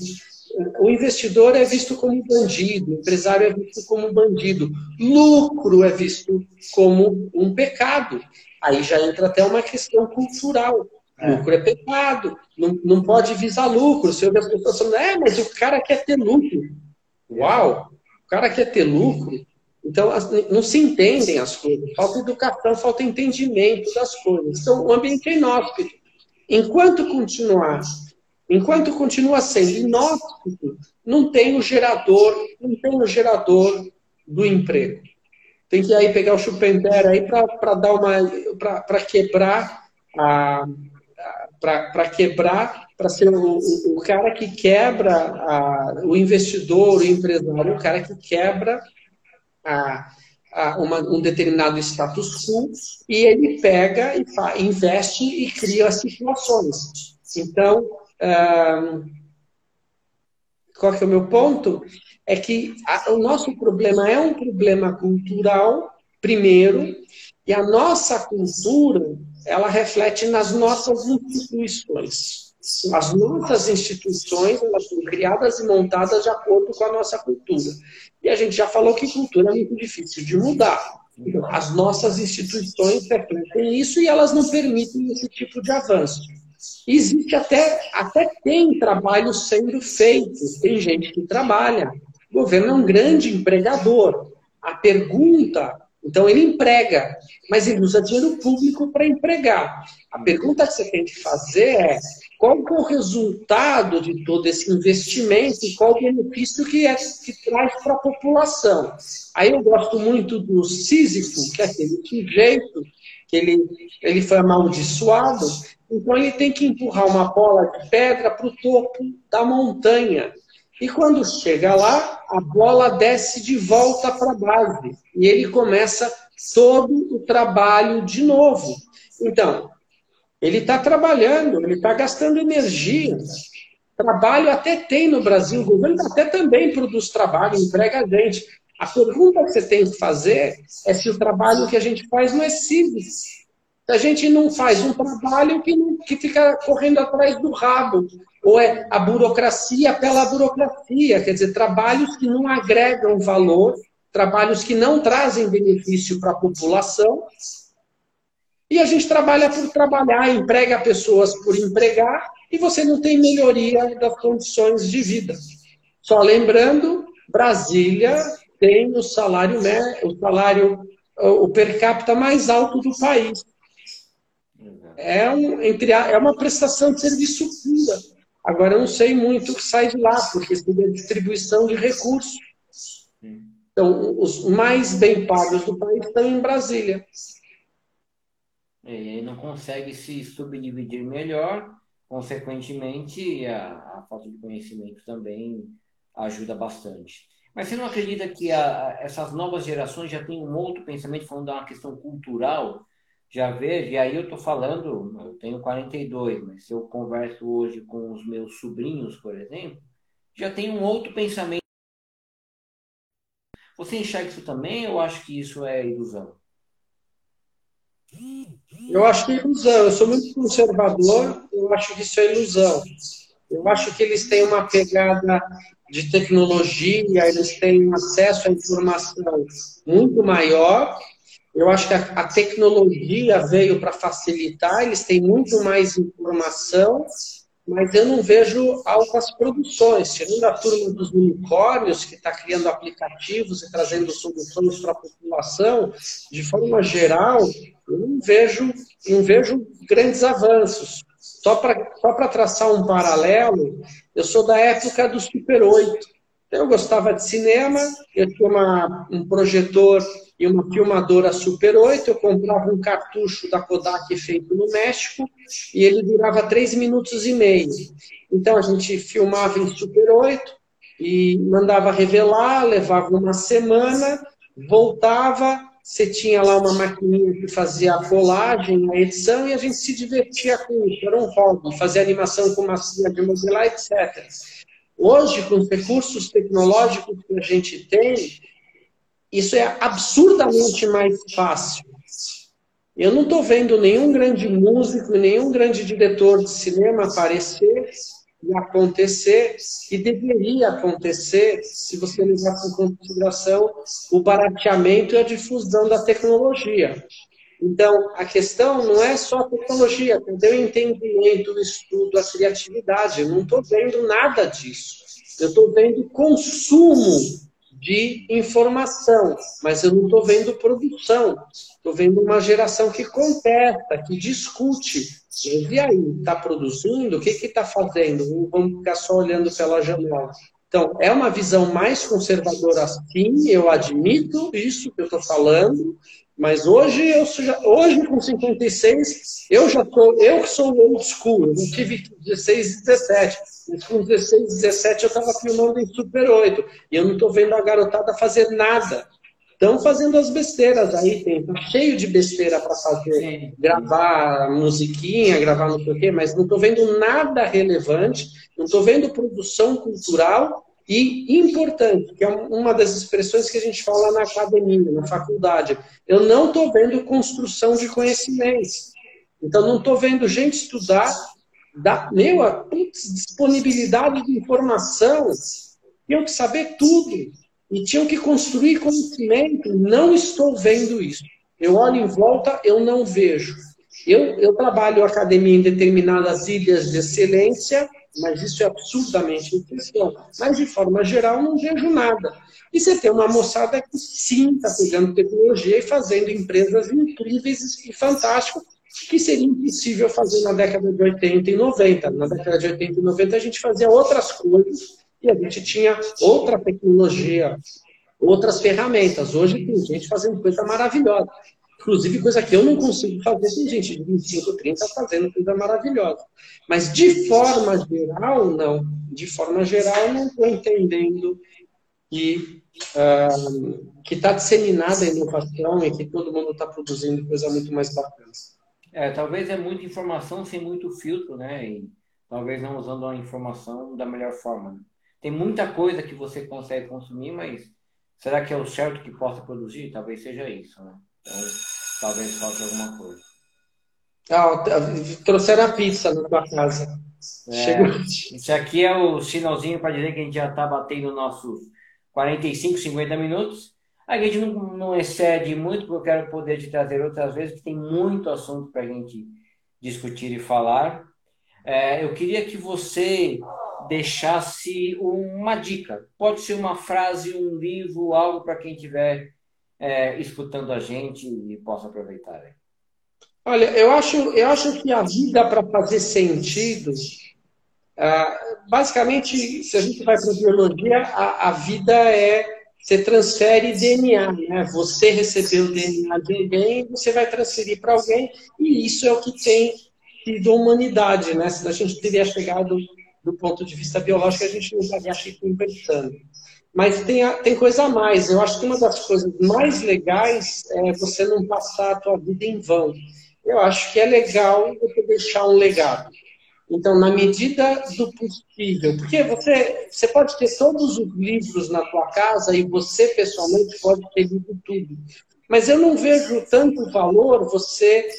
o investidor é visto como bandido, o empresário é visto como bandido, lucro é visto como um pecado. Aí já entra até uma questão cultural. É. Lucro é pecado, não, não pode visar lucro. Você ouve as pessoas falando, é, mas o cara quer ter lucro. Uau, o cara quer ter lucro. Então, não se entendem as coisas. Falta educação, falta entendimento das coisas. Então, o ambiente é inóspito. Enquanto continuar Enquanto continua sendo inóspito, não tem o gerador, não tem o gerador do emprego. Tem que aí pegar o Schumpeter aí para dar uma para quebrar a para quebrar, para ser o, o, cara que quebra a, o investidor, o empresário, o cara que quebra a, a uma, um determinado status quo e ele pega e investe e cria situações. Então, qual que é o meu ponto? É que a, o nosso problema é um problema cultural, primeiro, e a nossa cultura, ela reflete nas nossas instituições. As nossas instituições, elas são criadas e montadas de acordo com a nossa cultura. E a gente já falou que cultura é muito difícil de mudar. Então, as nossas instituições refletem isso e elas não permitem esse tipo de avanço. Existe até, até tem trabalho sendo feito, tem gente que trabalha. O governo é um grande empregador. A pergunta, então ele emprega, mas ele usa dinheiro público para empregar. A pergunta que você tem que fazer é qual é o resultado de todo esse investimento e qual o benefício que, é, que traz para a população. Aí eu gosto muito do Sísifo, que é aquele sujeito ele, ele foi amaldiçoado, então ele tem que empurrar uma bola de pedra para o topo da montanha. E quando chega lá, a bola desce de volta para a base. E ele começa todo o trabalho de novo. Então, ele está trabalhando, ele está gastando energia. Trabalho até tem no Brasil, o governo até também produz trabalho, emprega gente. A pergunta que você tem que fazer é se o trabalho que a gente faz não é simples a gente não faz um trabalho que, não, que fica correndo atrás do rabo. Ou é a burocracia pela burocracia, quer dizer, trabalhos que não agregam valor, trabalhos que não trazem benefício para a população. E a gente trabalha por trabalhar, emprega pessoas por empregar, e você não tem melhoria das condições de vida. Só lembrando, Brasília tem o salário, o salário, o per capita mais alto do país é, um, entre é uma prestação de serviço pura. Agora, eu não sei muito o que sai de lá, porque seria distribuição de recursos. Então, os mais bem pagos do país estão em Brasília. É, e não consegue se subdividir melhor, consequentemente, a, a falta de conhecimento também ajuda bastante. Mas você não acredita que a, essas novas gerações já têm um outro pensamento, falando de uma questão cultural, já vejo, e aí eu estou falando, eu tenho 42, mas se eu converso hoje com os meus sobrinhos, por exemplo, já tem um outro pensamento. Você enxerga isso também ou acho que isso é ilusão? Eu acho que é ilusão. Eu sou muito conservador, eu acho que isso é ilusão. Eu acho que eles têm uma pegada de tecnologia, eles têm acesso à informação muito maior. Eu acho que a, a tecnologia veio para facilitar, eles têm muito mais informação mas eu não vejo altas produções. Tirando a turma dos unicórnios, que está criando aplicativos e trazendo soluções para a população, de forma geral, eu não vejo, não vejo grandes avanços. Só para só traçar um paralelo, eu sou da época do Super 8. Eu gostava de cinema, eu tinha uma, um projetor e uma filmadora Super 8, eu comprava um cartucho da Kodak feito no México e ele durava 3 minutos e meio. Então a gente filmava em Super 8 e mandava revelar, levava uma semana, voltava, você tinha lá uma maquininha que fazia a colagem, a edição e a gente se divertia com isso, era um hobby, fazer animação com massinha de modelar, etc. Hoje, com os recursos tecnológicos que a gente tem, isso é absurdamente mais fácil. Eu não estou vendo nenhum grande músico, nenhum grande diretor de cinema aparecer e acontecer, e deveria acontecer, se você levar em consideração o barateamento e a difusão da tecnologia. Então, a questão não é só a tecnologia, cadê o entendimento, o estudo, a criatividade? Eu não estou vendo nada disso. Eu estou vendo consumo de informação, mas eu não estou vendo produção. Estou vendo uma geração que contesta, que discute. E aí, está produzindo? O que está fazendo? Vamos ficar só olhando pela janela. Então, é uma visão mais conservadora, sim, eu admito isso que eu estou falando, mas hoje, eu já, hoje com 56, eu já tô, eu que sou old school, eu não tive 16 e 17. Mas com 16, 17 eu estava filmando em Super 8. E eu não estou vendo a garotada fazer nada. Estão fazendo as besteiras aí, tem tá cheio de besteira para fazer. Sim. Gravar musiquinha, gravar não sei o quê, mas não estou vendo nada relevante, não estou vendo produção cultural e importante, que é uma das expressões que a gente fala na academia, na faculdade. Eu não estou vendo construção de conhecimentos. Então, não estou vendo gente estudar, da, meu, a putz, disponibilidade de informação. Tinham que saber tudo. E tinham que construir conhecimento. Não estou vendo isso. Eu olho em volta, eu não vejo. Eu, eu trabalho academia em determinadas ilhas de excelência, mas isso é absurdamente impressionante. Mas, de forma geral, não vejo nada. E você tem uma moçada que sim está pegando tecnologia e fazendo empresas incríveis e fantásticas, que seria impossível fazer na década de 80 e 90. Na década de 80 e 90 a gente fazia outras coisas e a gente tinha outra tecnologia, outras ferramentas. Hoje tem gente fazendo coisa maravilhosa. Inclusive, coisa que eu não consigo fazer, tem gente de 25, 30 fazendo coisa maravilhosa. Mas, de forma geral, não. De forma geral, não estou entendendo que uh, está disseminada a inovação e que todo mundo está produzindo coisa muito mais bacana. É, talvez é muita informação sem muito filtro, né? E talvez não usando a informação da melhor forma. Né? Tem muita coisa que você consegue consumir, mas será que é o certo que possa produzir? Talvez seja isso, né? Então, talvez falte alguma coisa. Ah, trouxeram a pizza na tua casa. É, Isso aqui é o sinalzinho para dizer que a gente já está batendo nossos 45, 50 minutos. A gente não, não, excede muito, porque eu quero poder te trazer outras vezes, que tem muito assunto para a gente discutir e falar. É, eu queria que você deixasse uma dica. Pode ser uma frase, um livro, algo para quem estiver é, escutando a gente e possa aproveitar. Olha, eu acho, eu acho que a vida para fazer sentido, ah, basicamente, se a gente vai para a biologia, a, a vida é você transfere DNA, né? Você recebeu o DNA de alguém, você vai transferir para alguém, e isso é o que tem sido a humanidade, né? Se a gente teria chegado do ponto de vista biológico, a gente não estaria aqui conversando. Mas tem, tem coisa a mais. Eu acho que uma das coisas mais legais é você não passar a tua vida em vão. Eu acho que é legal você deixar um legado. Então, na medida do possível, porque você, você pode ter todos os livros na tua casa e você pessoalmente pode ter lido tudo. Mas eu não vejo tanto valor você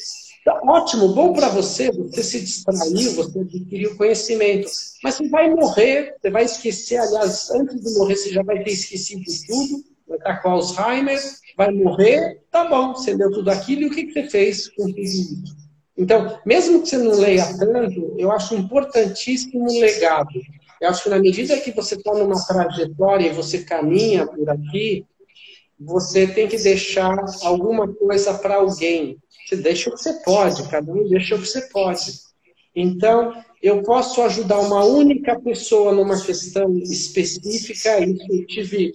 Tá ótimo, bom para você, você se distraiu, você adquiriu conhecimento. Mas você vai morrer, você vai esquecer, aliás, antes de morrer você já vai ter esquecido tudo, vai estar com Alzheimer, vai morrer, tá bom, você deu tudo aquilo e o que, que você fez com tudo isso? Então, mesmo que você não leia tanto, eu acho importantíssimo o legado. Eu acho que na medida que você está numa trajetória e você caminha por aqui, você tem que deixar alguma coisa para alguém. Você deixa o que você pode, cada um deixa o que você pode. Então, eu posso ajudar uma única pessoa numa questão específica, e eu tive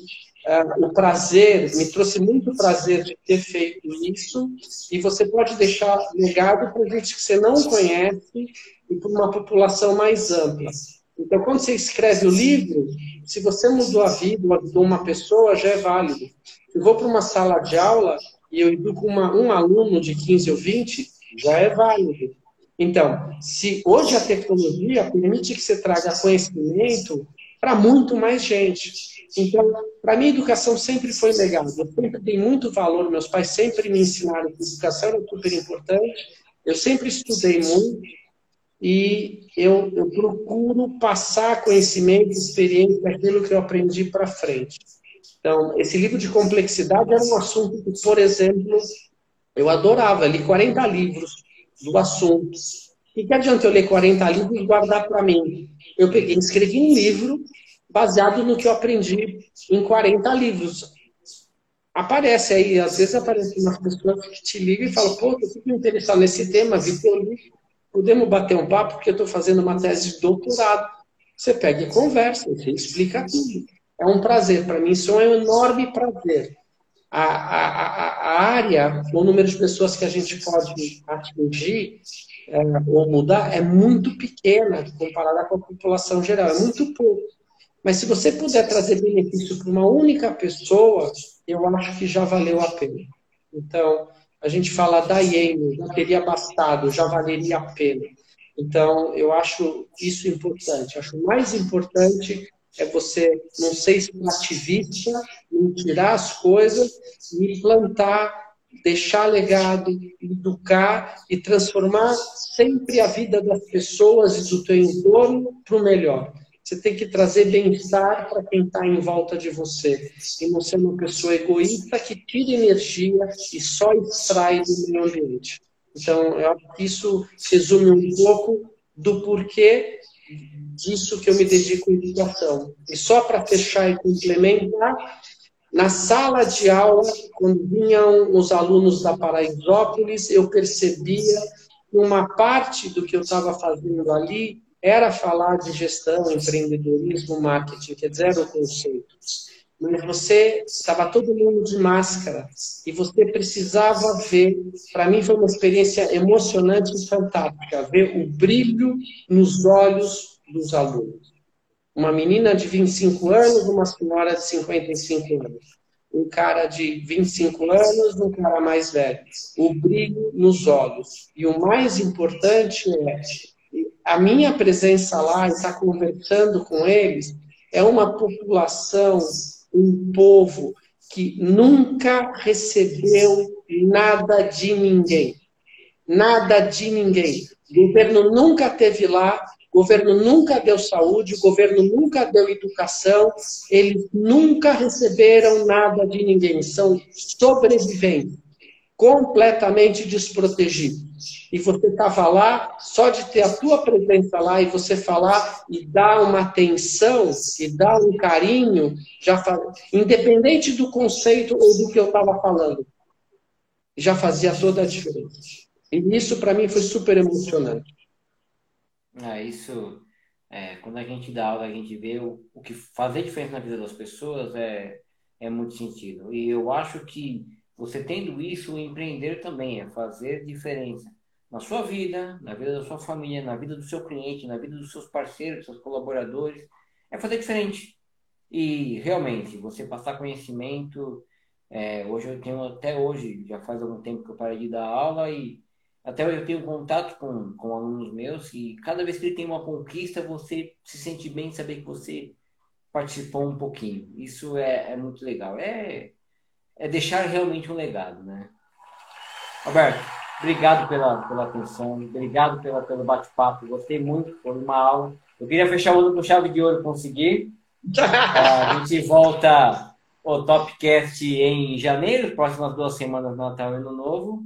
uh, o prazer, me trouxe muito prazer de ter feito isso, e você pode deixar legado para gente que você não conhece e para uma população mais ampla. Então, quando você escreve o livro, se você mudou a vida ajudou uma pessoa, já é válido. Eu vou para uma sala de aula, e eu educo uma, um aluno de 15 ou 20, já é válido. Então, se hoje a tecnologia permite que você traga conhecimento para muito mais gente. Então, para mim, educação sempre foi legal. Eu sempre dei muito valor. Meus pais sempre me ensinaram que educação era super importante. Eu sempre estudei muito e eu, eu procuro passar conhecimento, experiência, daquilo que eu aprendi para frente. Então, esse livro de complexidade era um assunto que, por exemplo, eu adorava. li 40 livros do assunto. E que adianta eu ler 40 livros e guardar para mim? Eu peguei, escrevi um livro baseado no que eu aprendi em 40 livros. Aparece aí, às vezes aparecem umas pessoas que te ligam e falam, pô, eu fico interessado nesse tema, vi teu livro, podemos bater um papo porque eu estou fazendo uma tese de doutorado. Você pega e conversa, você explica tudo. É um prazer, para mim isso é um enorme prazer. A, a, a, área, o número de pessoas que a gente pode atingir é, ou mudar é muito pequena comparada com a população geral, é muito pouco. Mas se você puder trazer benefício para uma única pessoa, eu acho que já valeu a pena. Então, a gente fala da IEM, já teria bastado, já valeria a pena. Então, eu acho isso importante. Acho mais importante é você não ser extrativista, não tirar as coisas e plantar, deixar legado, educar e transformar sempre a vida das pessoas e do teu entorno para o melhor. Você tem que trazer bem-estar para quem está em volta de você. E não ser uma pessoa egoísta que tira energia e só extrai do meio ambiente. Então, eu acho que isso resume um pouco do porquê disso que eu me dedico à educação. E só para fechar e complementar, na sala de aula, quando vinham os alunos da Paraisópolis, eu percebia que uma parte do que eu estava fazendo ali era falar de gestão, empreendedorismo, marketing, quer dizer, o conceito. Mas você estava todo mundo de máscara e você precisava ver. Para mim foi uma experiência emocionante e fantástica ver o brilho nos olhos dos alunos. Uma menina de 25 anos, uma senhora de 55 anos. Um cara de 25 anos, um cara mais velho. O brilho nos olhos. E o mais importante é a minha presença lá estar conversando com eles é uma população, um povo que nunca recebeu nada de ninguém. Nada de ninguém. O governo nunca teve lá, o governo nunca deu saúde, o governo nunca deu educação, eles nunca receberam nada de ninguém, são sobreviventes, completamente desprotegidos. E você estava lá, só de ter a tua presença lá e você falar e dar uma atenção e dar um carinho, já faz... independente do conceito ou do que eu estava falando, já fazia toda a diferença. E isso para mim foi super emocionante. É, isso, é, quando a gente dá aula, a gente vê o, o que fazer diferença na vida das pessoas é, é muito sentido. E eu acho que você tendo isso, empreender também é fazer diferença na sua vida, na vida da sua família, na vida do seu cliente, na vida dos seus parceiros, dos seus colaboradores. É fazer diferente. E realmente, você passar conhecimento. É, hoje eu tenho, até hoje, já faz algum tempo que eu parei de dar aula e até eu tenho contato com, com alunos meus e cada vez que ele tem uma conquista, você se sente bem saber que você participou um pouquinho. Isso é, é muito legal. É, é deixar realmente um legado, né? Alberto, obrigado pela, pela atenção, obrigado pela, pelo bate-papo. Gostei muito, foi uma aula. Eu queria fechar o ano com chave de ouro, conseguir. a gente volta o Topcast em janeiro, próximas duas semanas, Natal e Ano Novo.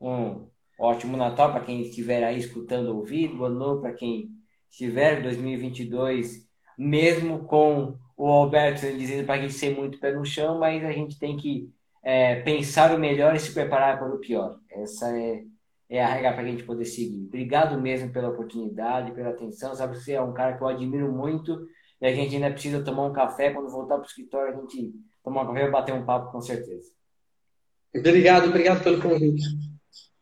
Um ótimo Natal para quem estiver aí escutando ouvido, ano novo para quem estiver 2022, mesmo com o Alberto dizendo para a gente ser muito pé no chão, mas a gente tem que é, pensar o melhor e se preparar para o pior. Essa é, é a regra para a gente poder seguir. Obrigado mesmo pela oportunidade, pela atenção. Sabe você é um cara que eu admiro muito e a gente ainda precisa tomar um café. Quando voltar para o escritório, a gente tomar um café e bater um papo com certeza. Obrigado, obrigado pelo convite.